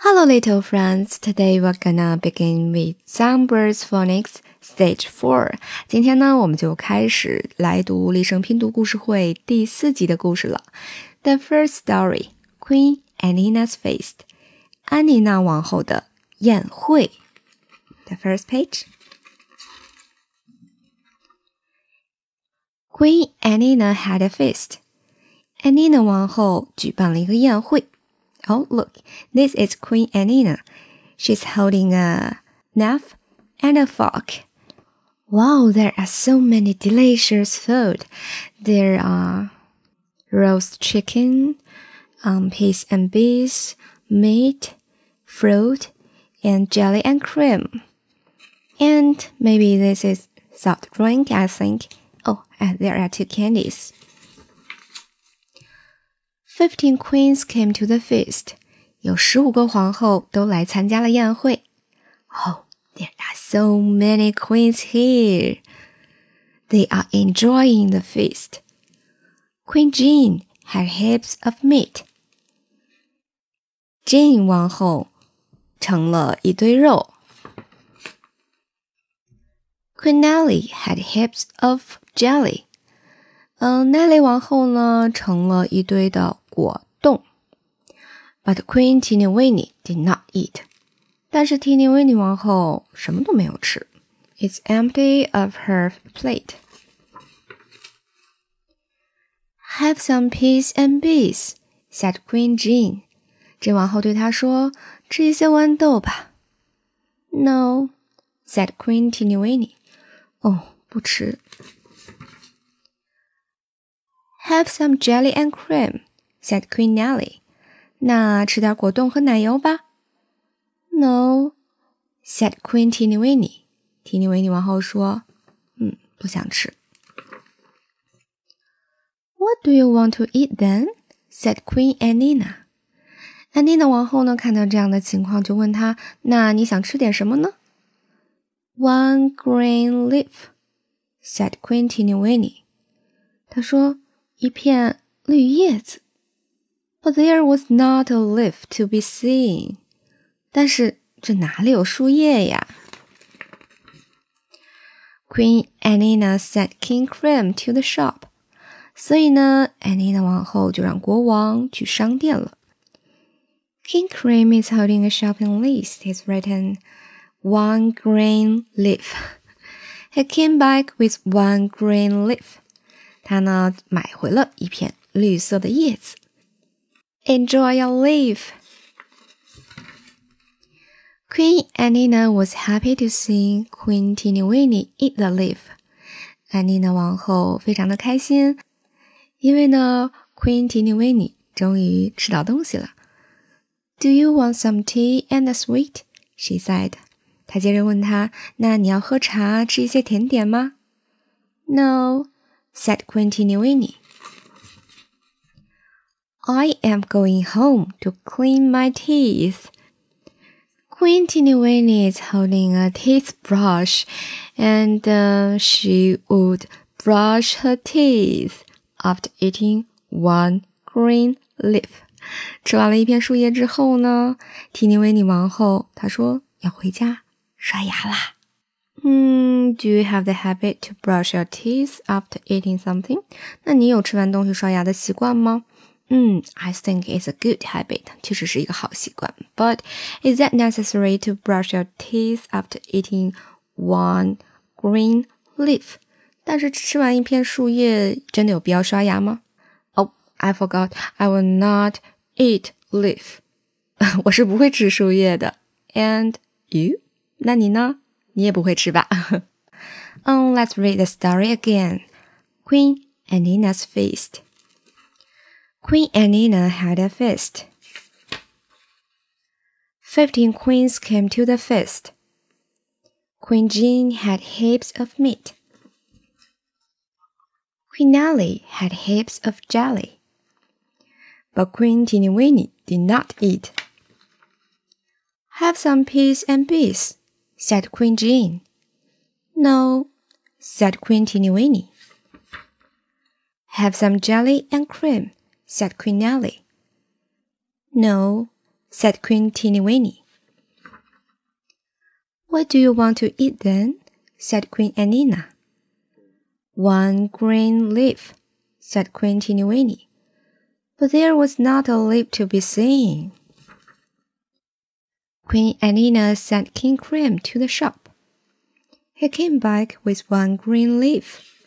Hello, little friends. Today we're gonna begin with Songbirds Phonics Stage Four。今天呢，我们就开始来读立声拼读故事会第四集的故事了。The first story, Queen Anneena's the first page. Queen Anneena had a feast. Anneena 王后举办了一个宴会。Oh, look, this is Queen Anneena. She's holding a knife and a fork. Wow, there are so many delicious food. There are roast chicken, um, peas and beans, meat, fruit, and jelly and cream. And maybe this is soft drink, I think. Oh, and there are two candies. Fifteen queens came to the feast. 有十五个皇后都来参加了宴会。Oh, there are so many queens here. They are enjoying the feast. Queen Jean had heaps of meat. Jean 王后盛了一堆肉。Queen Nelly had heaps of jelly. 嗯，奈雷王后呢盛了一堆的果冻，But Queen Tini Winnie did not eat。但是 Tini Winnie 王后什么都没有吃。It's empty of her plate. Have some peas and beans, said Queen Jean. 这王后对她说：“吃一些豌豆吧。” No, said Queen Tini Winnie. 哦，不吃。 have some jelly and cream," said Queen Nelly. 那吃点果冻和奶油吧。No," said Queen Tinywinny. Tinywinny 王后说：“嗯，不想吃。” What do you want to eat then? said Queen Anneena. 安妮娜王后呢，看到这样的情况，就问她：“那你想吃点什么呢？” One green leaf," said Queen Tinywinny. 一片绿叶子。But there was not a leaf to be seen。但是这哪里有树叶呀？Queen Anneena sent King Cram to the shop。所以呢，Anneena 王后就让国王去商店了。King Cram is holding a shopping list. It's written one green leaf. He came back with one green leaf. 他呢买回了一片绿色的叶子。Enjoy your leaf. Queen Anneena was happy to see Queen Tinywini eat the leaf. 安妮娜王后非常的开心，因为呢，Queen Tinywini 终于吃到东西了。Do you want some tea and a sweet? She said. 她接着问他：“那你要喝茶，吃一些甜点吗？” said Quintinuini. I am going home to clean my teeth. Quintinuini is holding a teeth brush, and uh, she would brush her teeth after eating one green leaf. 吃完了一片树叶之后呢，提尼维尼王后她说要回家刷牙啦。 嗯，Do you have the habit to brush your teeth after eating something？那你有吃完东西刷牙的习惯吗？嗯，I think it's a good habit，确实是一个好习惯。But is that necessary to brush your teeth after eating one green leaf？但是吃完一片树叶，真的有必要刷牙吗？Oh, I forgot. I will not eat leaf. 我是不会吃树叶的。And you？那你呢？ 你也不会吃吧？嗯 oh, let's read the story again. Queen Anneena's feast. Queen Anneena had a feast. Fifteen queens came to the feast. Queen Jean had heaps of meat. Queen Nelly had heaps of jelly. But Queen Tinny Winnie did not eat. Have some peas and beans said Queen Jean. No, said Queen Tinywinny. Have some jelly and cream, said Queen Nelly. No, said Queen Teeny Weeny. What do you want to eat then? said Queen Anneena. One green leaf, said Queen Teeny Weeny. But there was not a leaf to be seen. Queen Anneena sent King Cream to the shop. He came back with one green leaf.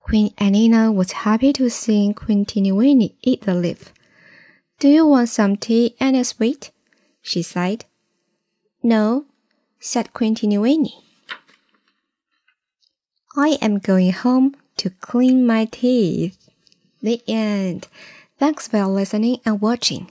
Queen Anneena was happy to see Queen Weeny eat the leaf. Do you want some tea and a sweet? she said. No, said Queen Weeny. I am going home to clean my teeth. The end. Thanks for listening and watching.